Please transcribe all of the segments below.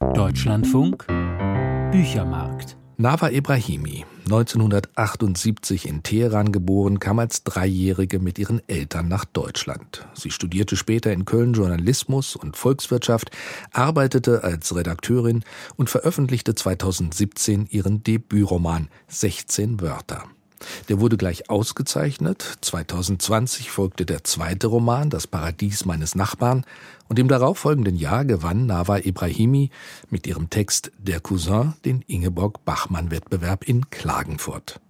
Deutschlandfunk Büchermarkt Nava Ibrahimi, 1978 in Teheran geboren, kam als Dreijährige mit ihren Eltern nach Deutschland. Sie studierte später in Köln Journalismus und Volkswirtschaft, arbeitete als Redakteurin und veröffentlichte 2017 ihren Debütroman 16 Wörter. Der wurde gleich ausgezeichnet. 2020 folgte der zweite Roman, Das Paradies meines Nachbarn, und im darauffolgenden Jahr gewann Nava Ibrahimi mit ihrem Text Der Cousin den Ingeborg-Bachmann-Wettbewerb in Klagenfurt.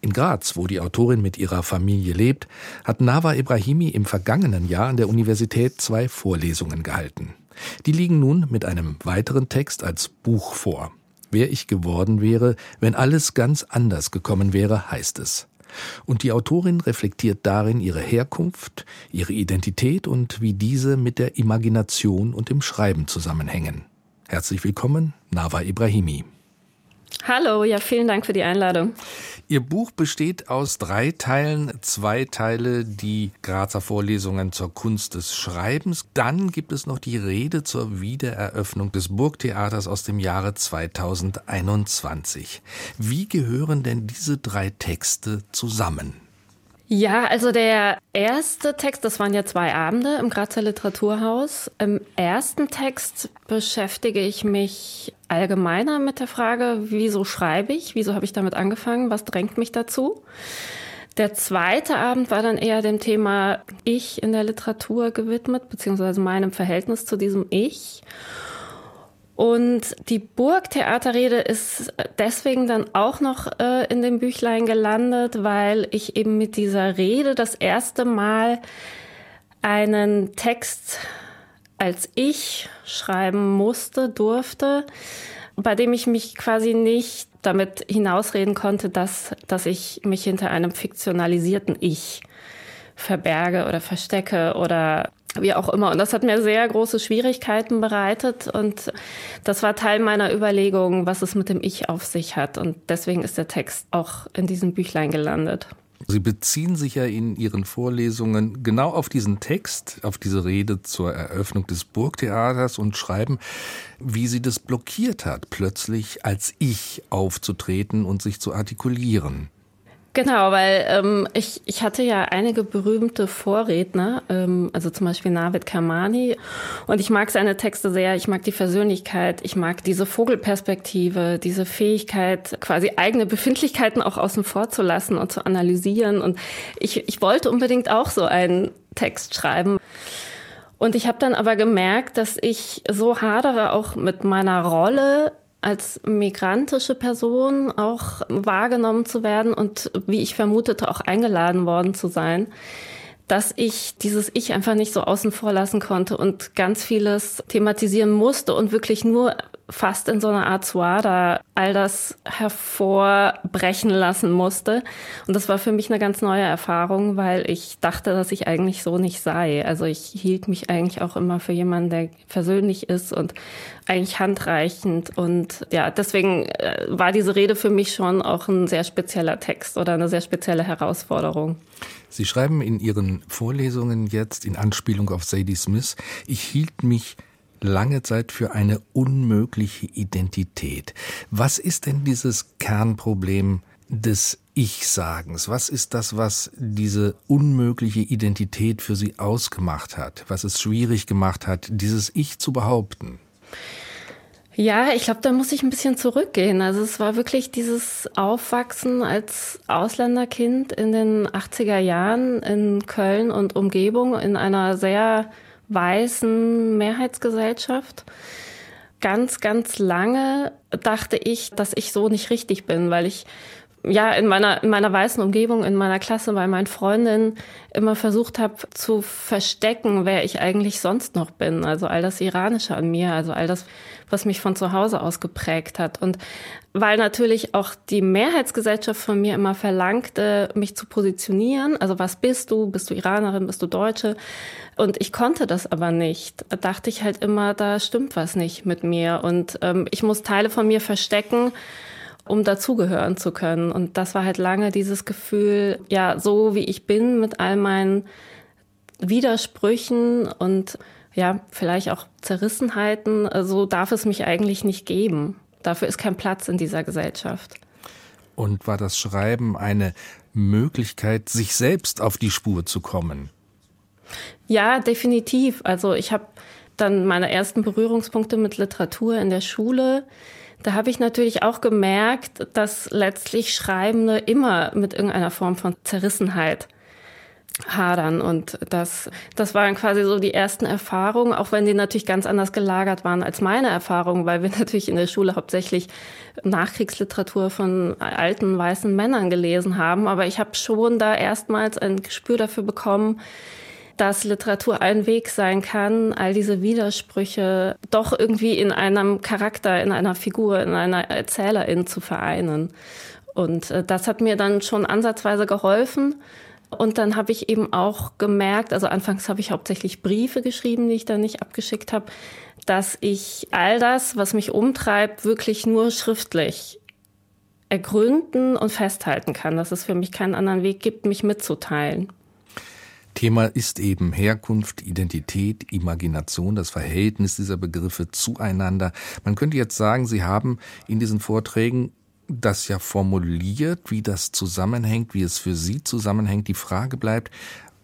In Graz, wo die Autorin mit ihrer Familie lebt, hat Nava Ibrahimi im vergangenen Jahr an der Universität zwei Vorlesungen gehalten. Die liegen nun mit einem weiteren Text als Buch vor. Wer ich geworden wäre, wenn alles ganz anders gekommen wäre, heißt es. Und die Autorin reflektiert darin ihre Herkunft, ihre Identität und wie diese mit der Imagination und dem Schreiben zusammenhängen. Herzlich willkommen, Nava Ibrahimi. Hallo, ja, vielen Dank für die Einladung. Ihr Buch besteht aus drei Teilen. Zwei Teile die Grazer Vorlesungen zur Kunst des Schreibens. Dann gibt es noch die Rede zur Wiedereröffnung des Burgtheaters aus dem Jahre 2021. Wie gehören denn diese drei Texte zusammen? Ja, also der erste Text, das waren ja zwei Abende im Grazer Literaturhaus. Im ersten Text beschäftige ich mich allgemeiner mit der Frage, wieso schreibe ich, wieso habe ich damit angefangen, was drängt mich dazu. Der zweite Abend war dann eher dem Thema Ich in der Literatur gewidmet, beziehungsweise meinem Verhältnis zu diesem Ich. Und die Burgtheaterrede ist deswegen dann auch noch äh, in dem Büchlein gelandet, weil ich eben mit dieser Rede das erste Mal einen Text als ich schreiben musste, durfte, bei dem ich mich quasi nicht damit hinausreden konnte, dass, dass ich mich hinter einem fiktionalisierten Ich verberge oder verstecke oder wie auch immer. Und das hat mir sehr große Schwierigkeiten bereitet. Und das war Teil meiner Überlegung, was es mit dem Ich auf sich hat. Und deswegen ist der Text auch in diesem Büchlein gelandet. Sie beziehen sich ja in Ihren Vorlesungen genau auf diesen Text, auf diese Rede zur Eröffnung des Burgtheaters und schreiben, wie sie das blockiert hat, plötzlich als Ich aufzutreten und sich zu artikulieren. Genau, weil ähm, ich, ich hatte ja einige berühmte Vorredner, ähm, also zum Beispiel Navid Kermani. Und ich mag seine Texte sehr, ich mag die Versöhnlichkeit, ich mag diese Vogelperspektive, diese Fähigkeit, quasi eigene Befindlichkeiten auch außen vor zu lassen und zu analysieren. Und ich, ich wollte unbedingt auch so einen Text schreiben. Und ich habe dann aber gemerkt, dass ich so hadere auch mit meiner Rolle als migrantische Person auch wahrgenommen zu werden und wie ich vermutete auch eingeladen worden zu sein, dass ich dieses Ich einfach nicht so außen vor lassen konnte und ganz vieles thematisieren musste und wirklich nur fast in so einer Art Suada all das hervorbrechen lassen musste. Und das war für mich eine ganz neue Erfahrung, weil ich dachte, dass ich eigentlich so nicht sei. Also ich hielt mich eigentlich auch immer für jemanden, der versöhnlich ist und eigentlich handreichend. Und ja, deswegen äh, war diese Rede für mich schon auch ein sehr spezieller Text oder eine sehr spezielle Herausforderung. Sie schreiben in Ihren Vorlesungen jetzt in Anspielung auf Sadie Smith, ich hielt mich lange Zeit für eine unmögliche Identität. Was ist denn dieses Kernproblem des Ich-Sagens? Was ist das, was diese unmögliche Identität für Sie ausgemacht hat? Was es schwierig gemacht hat, dieses Ich zu behaupten? Ja, ich glaube, da muss ich ein bisschen zurückgehen. Also es war wirklich dieses Aufwachsen als Ausländerkind in den 80er Jahren in Köln und Umgebung in einer sehr weißen Mehrheitsgesellschaft. Ganz, ganz lange dachte ich, dass ich so nicht richtig bin, weil ich ja in meiner, in meiner weißen Umgebung, in meiner Klasse, bei meinen Freundinnen immer versucht habe zu verstecken, wer ich eigentlich sonst noch bin. Also all das Iranische an mir, also all das, was mich von zu Hause aus geprägt hat. Und weil natürlich auch die Mehrheitsgesellschaft von mir immer verlangte, mich zu positionieren. Also was bist du? Bist du Iranerin? Bist du Deutsche? Und ich konnte das aber nicht. Da dachte ich halt immer, da stimmt was nicht mit mir. Und ähm, ich muss Teile von mir verstecken um dazugehören zu können. Und das war halt lange dieses Gefühl, ja, so wie ich bin, mit all meinen Widersprüchen und ja, vielleicht auch Zerrissenheiten, so also darf es mich eigentlich nicht geben. Dafür ist kein Platz in dieser Gesellschaft. Und war das Schreiben eine Möglichkeit, sich selbst auf die Spur zu kommen? Ja, definitiv. Also ich habe dann meine ersten Berührungspunkte mit Literatur in der Schule. Da habe ich natürlich auch gemerkt, dass letztlich Schreibende immer mit irgendeiner Form von Zerrissenheit hadern. Und das, das waren quasi so die ersten Erfahrungen, auch wenn die natürlich ganz anders gelagert waren als meine Erfahrungen, weil wir natürlich in der Schule hauptsächlich Nachkriegsliteratur von alten weißen Männern gelesen haben. Aber ich habe schon da erstmals ein Gespür dafür bekommen, dass Literatur ein Weg sein kann, all diese Widersprüche doch irgendwie in einem Charakter, in einer Figur, in einer Erzählerin zu vereinen. Und äh, das hat mir dann schon ansatzweise geholfen. Und dann habe ich eben auch gemerkt, also anfangs habe ich hauptsächlich Briefe geschrieben, die ich dann nicht abgeschickt habe, dass ich all das, was mich umtreibt, wirklich nur schriftlich ergründen und festhalten kann, dass es für mich keinen anderen Weg gibt, mich mitzuteilen. Thema ist eben Herkunft, Identität, Imagination, das Verhältnis dieser Begriffe zueinander. Man könnte jetzt sagen, Sie haben in diesen Vorträgen das ja formuliert, wie das zusammenhängt, wie es für Sie zusammenhängt. Die Frage bleibt,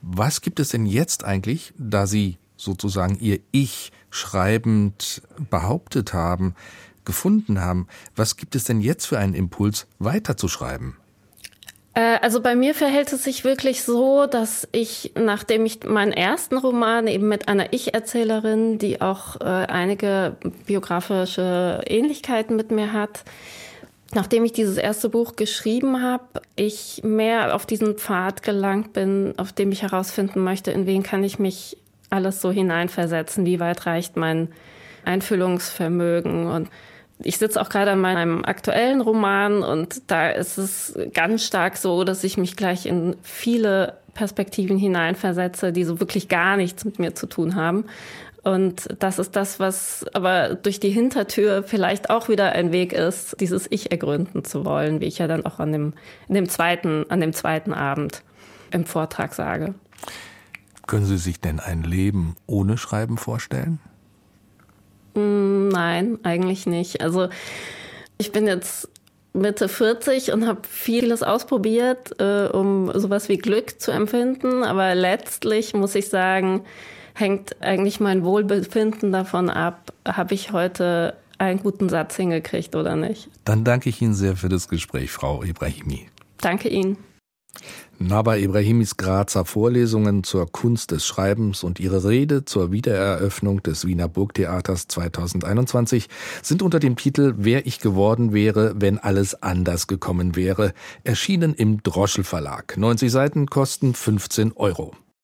was gibt es denn jetzt eigentlich, da Sie sozusagen Ihr Ich schreibend behauptet haben, gefunden haben, was gibt es denn jetzt für einen Impuls, weiterzuschreiben? Äh, also bei mir verhält es sich wirklich so, dass ich, nachdem ich meinen ersten Roman eben mit einer Ich-Erzählerin, die auch äh, einige biografische Ähnlichkeiten mit mir hat, nachdem ich dieses erste Buch geschrieben habe, ich mehr auf diesen Pfad gelangt bin, auf dem ich herausfinden möchte, in wen kann ich mich alles so hineinversetzen, wie weit reicht mein Einfühlungsvermögen und ich sitze auch gerade an meinem aktuellen Roman und da ist es ganz stark so, dass ich mich gleich in viele Perspektiven hineinversetze, die so wirklich gar nichts mit mir zu tun haben. Und das ist das, was aber durch die Hintertür vielleicht auch wieder ein Weg ist, dieses Ich ergründen zu wollen, wie ich ja dann auch an dem, in dem zweiten, an dem zweiten Abend im Vortrag sage. Können Sie sich denn ein Leben ohne Schreiben vorstellen? Mm, nein, eigentlich nicht. Also ich bin jetzt Mitte 40 und habe vieles ausprobiert, äh, um sowas wie Glück zu empfinden. Aber letztlich muss ich sagen, hängt eigentlich mein Wohlbefinden davon ab, habe ich heute einen guten Satz hingekriegt oder nicht. Dann danke ich Ihnen sehr für das Gespräch, Frau Ibrahimi. Danke Ihnen. Naba Ibrahimis Grazer Vorlesungen zur Kunst des Schreibens und ihre Rede zur Wiedereröffnung des Wiener Burgtheaters 2021 sind unter dem Titel Wer ich geworden wäre, wenn alles anders gekommen wäre, erschienen im Droschel Verlag. 90 Seiten kosten 15 Euro.